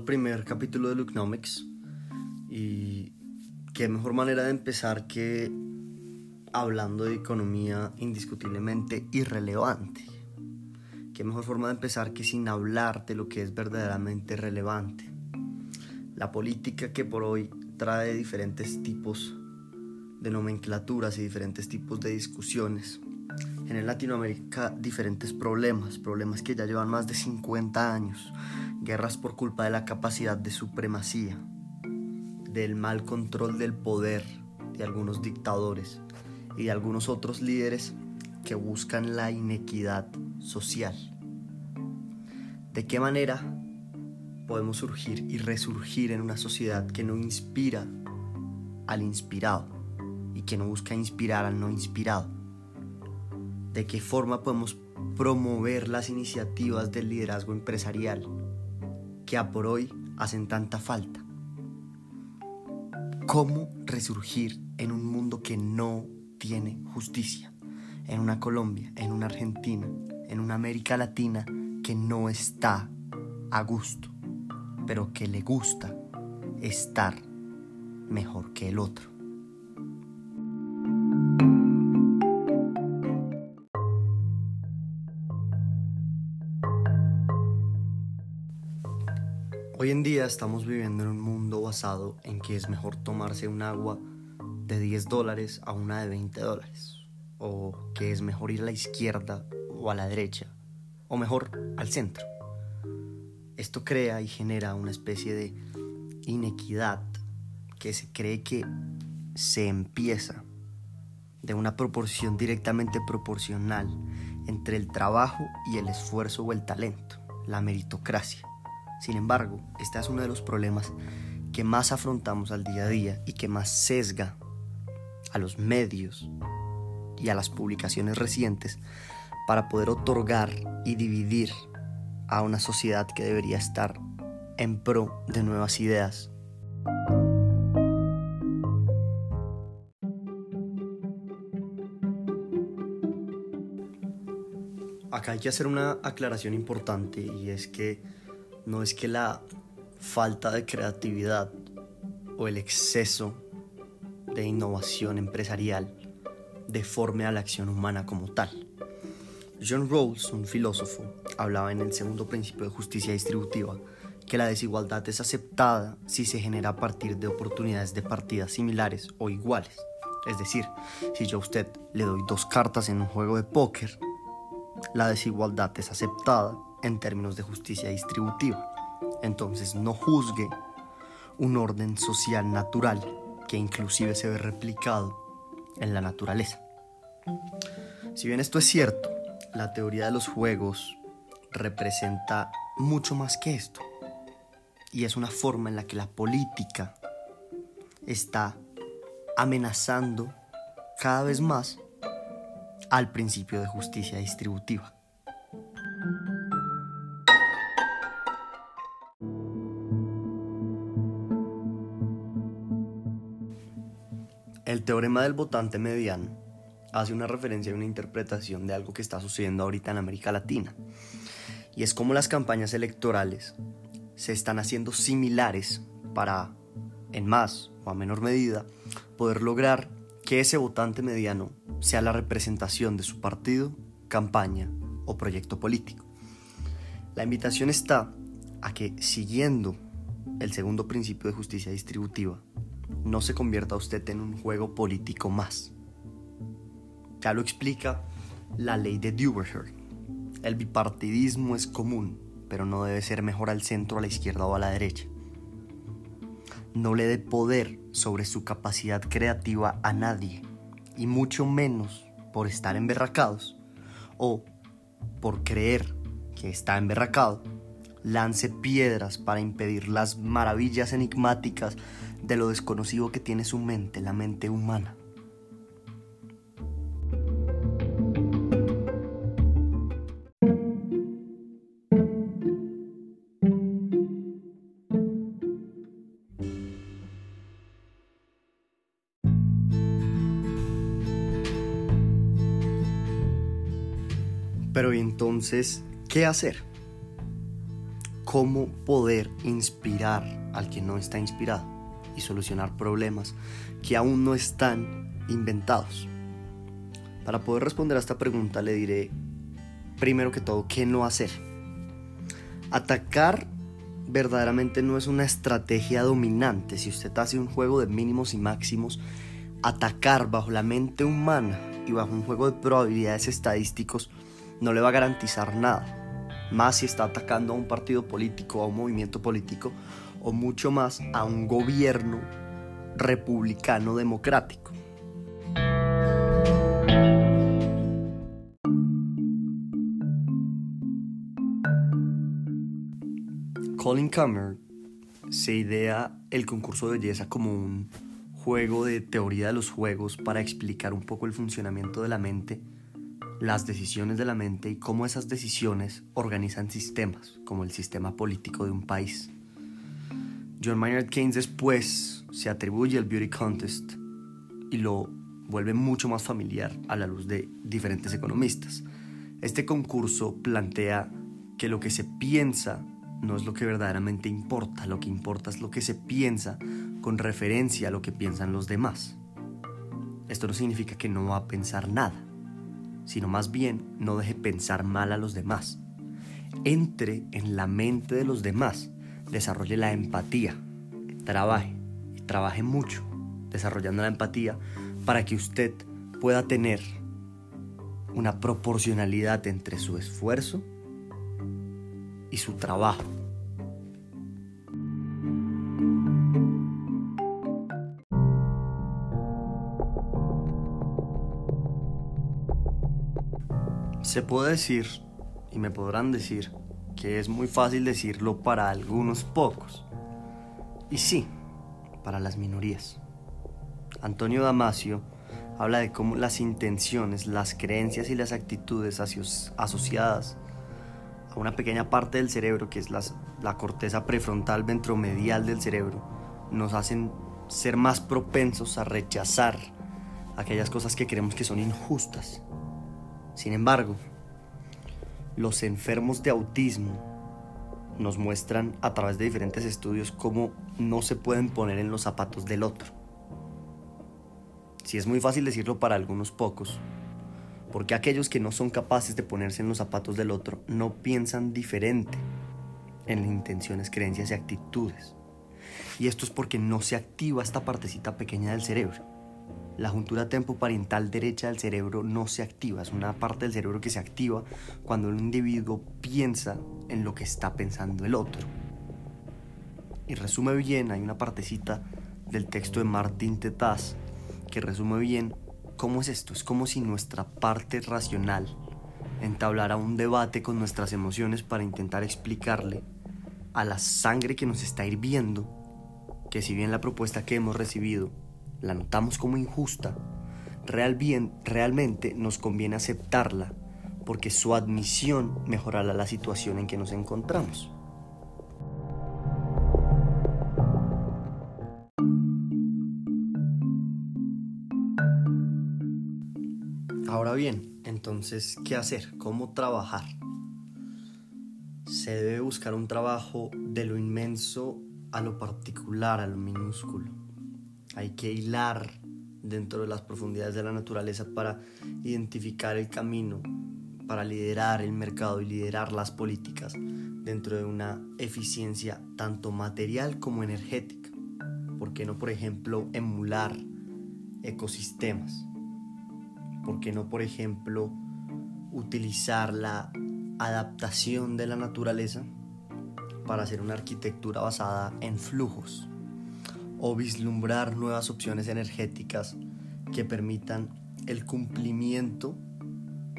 al primer capítulo de Lukenomics y qué mejor manera de empezar que hablando de economía indiscutiblemente irrelevante. Qué mejor forma de empezar que sin hablar de lo que es verdaderamente relevante. La política que por hoy trae diferentes tipos de nomenclaturas y diferentes tipos de discusiones. En Latinoamérica diferentes problemas, problemas que ya llevan más de 50 años, guerras por culpa de la capacidad de supremacía, del mal control del poder de algunos dictadores y de algunos otros líderes que buscan la inequidad social. ¿De qué manera podemos surgir y resurgir en una sociedad que no inspira al inspirado y que no busca inspirar al no inspirado? ¿De qué forma podemos promover las iniciativas del liderazgo empresarial que a por hoy hacen tanta falta? ¿Cómo resurgir en un mundo que no tiene justicia? En una Colombia, en una Argentina, en una América Latina que no está a gusto, pero que le gusta estar mejor que el otro. Hoy en día estamos viviendo en un mundo basado en que es mejor tomarse un agua de 10 dólares a una de 20 dólares, o que es mejor ir a la izquierda o a la derecha, o mejor al centro. Esto crea y genera una especie de inequidad que se cree que se empieza de una proporción directamente proporcional entre el trabajo y el esfuerzo o el talento, la meritocracia. Sin embargo, este es uno de los problemas que más afrontamos al día a día y que más sesga a los medios y a las publicaciones recientes para poder otorgar y dividir a una sociedad que debería estar en pro de nuevas ideas. Acá hay que hacer una aclaración importante y es que no es que la falta de creatividad o el exceso de innovación empresarial deforme a la acción humana como tal. John Rawls, un filósofo, hablaba en el segundo principio de justicia distributiva que la desigualdad es aceptada si se genera a partir de oportunidades de partida similares o iguales. Es decir, si yo a usted le doy dos cartas en un juego de póker, la desigualdad es aceptada en términos de justicia distributiva. Entonces no juzgue un orden social natural que inclusive se ve replicado en la naturaleza. Si bien esto es cierto, la teoría de los juegos representa mucho más que esto. Y es una forma en la que la política está amenazando cada vez más al principio de justicia distributiva. El teorema del votante mediano hace una referencia a una interpretación de algo que está sucediendo ahorita en América Latina. Y es como las campañas electorales se están haciendo similares para, en más o a menor medida, poder lograr que ese votante mediano sea la representación de su partido, campaña o proyecto político. La invitación está a que, siguiendo el segundo principio de justicia distributiva, no se convierta usted en un juego político más. Ya lo explica la ley de Duverger. El bipartidismo es común, pero no debe ser mejor al centro, a la izquierda o a la derecha. No le dé poder sobre su capacidad creativa a nadie, y mucho menos por estar emberracados o por creer que está emberracado, lance piedras para impedir las maravillas enigmáticas de lo desconocido que tiene su mente, la mente humana. Pero entonces, ¿qué hacer? cómo poder inspirar al que no está inspirado y solucionar problemas que aún no están inventados. Para poder responder a esta pregunta le diré, primero que todo, qué no hacer. Atacar verdaderamente no es una estrategia dominante. Si usted hace un juego de mínimos y máximos, atacar bajo la mente humana y bajo un juego de probabilidades estadísticos no le va a garantizar nada. Más si está atacando a un partido político, a un movimiento político o mucho más a un gobierno republicano democrático. Colin Kammer se idea el concurso de belleza como un juego de teoría de los juegos para explicar un poco el funcionamiento de la mente, las decisiones de la mente y cómo esas decisiones organizan sistemas, como el sistema político de un país. John Maynard Keynes después se atribuye el Beauty Contest y lo vuelve mucho más familiar a la luz de diferentes economistas. Este concurso plantea que lo que se piensa no es lo que verdaderamente importa, lo que importa es lo que se piensa con referencia a lo que piensan los demás. Esto no significa que no va a pensar nada, sino más bien no deje pensar mal a los demás. Entre en la mente de los demás, desarrolle la empatía, trabaje, y trabaje mucho desarrollando la empatía para que usted pueda tener una proporcionalidad entre su esfuerzo y su trabajo. Se puede decir, y me podrán decir, que es muy fácil decirlo para algunos pocos. Y sí, para las minorías. Antonio Damasio habla de cómo las intenciones, las creencias y las actitudes asociadas a una pequeña parte del cerebro, que es la corteza prefrontal ventromedial del cerebro, nos hacen ser más propensos a rechazar aquellas cosas que creemos que son injustas. Sin embargo, los enfermos de autismo nos muestran a través de diferentes estudios cómo no se pueden poner en los zapatos del otro. Si es muy fácil decirlo para algunos pocos, porque aquellos que no son capaces de ponerse en los zapatos del otro no piensan diferente en intenciones, creencias y actitudes. Y esto es porque no se activa esta partecita pequeña del cerebro. La juntura tempopariental derecha del cerebro no se activa, es una parte del cerebro que se activa cuando un individuo piensa en lo que está pensando el otro. Y resume bien, hay una partecita del texto de Martín Tetaz que resume bien ¿Cómo es esto? Es como si nuestra parte racional entablara un debate con nuestras emociones para intentar explicarle a la sangre que nos está hirviendo que si bien la propuesta que hemos recibido la notamos como injusta, real bien, realmente nos conviene aceptarla porque su admisión mejorará la situación en que nos encontramos. Ahora bien, entonces, ¿qué hacer? ¿Cómo trabajar? Se debe buscar un trabajo de lo inmenso a lo particular, a lo minúsculo. Hay que hilar dentro de las profundidades de la naturaleza para identificar el camino, para liderar el mercado y liderar las políticas dentro de una eficiencia tanto material como energética. ¿Por qué no, por ejemplo, emular ecosistemas? ¿Por qué no, por ejemplo, utilizar la adaptación de la naturaleza para hacer una arquitectura basada en flujos? O vislumbrar nuevas opciones energéticas que permitan el cumplimiento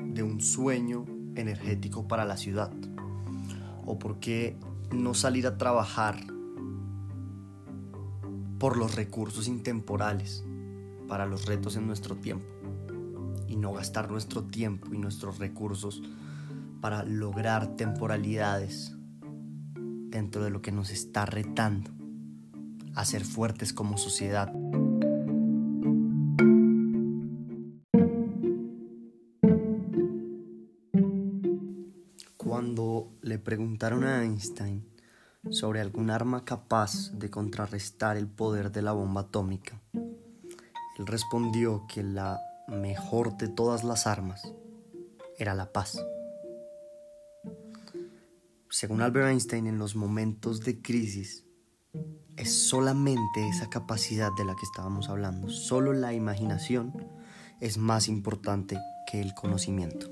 de un sueño energético para la ciudad. O por qué no salir a trabajar por los recursos intemporales para los retos en nuestro tiempo y no gastar nuestro tiempo y nuestros recursos para lograr temporalidades dentro de lo que nos está retando a ser fuertes como sociedad. Cuando le preguntaron a Einstein sobre algún arma capaz de contrarrestar el poder de la bomba atómica, él respondió que la mejor de todas las armas era la paz. Según Albert Einstein, en los momentos de crisis es solamente esa capacidad de la que estábamos hablando, solo la imaginación es más importante que el conocimiento.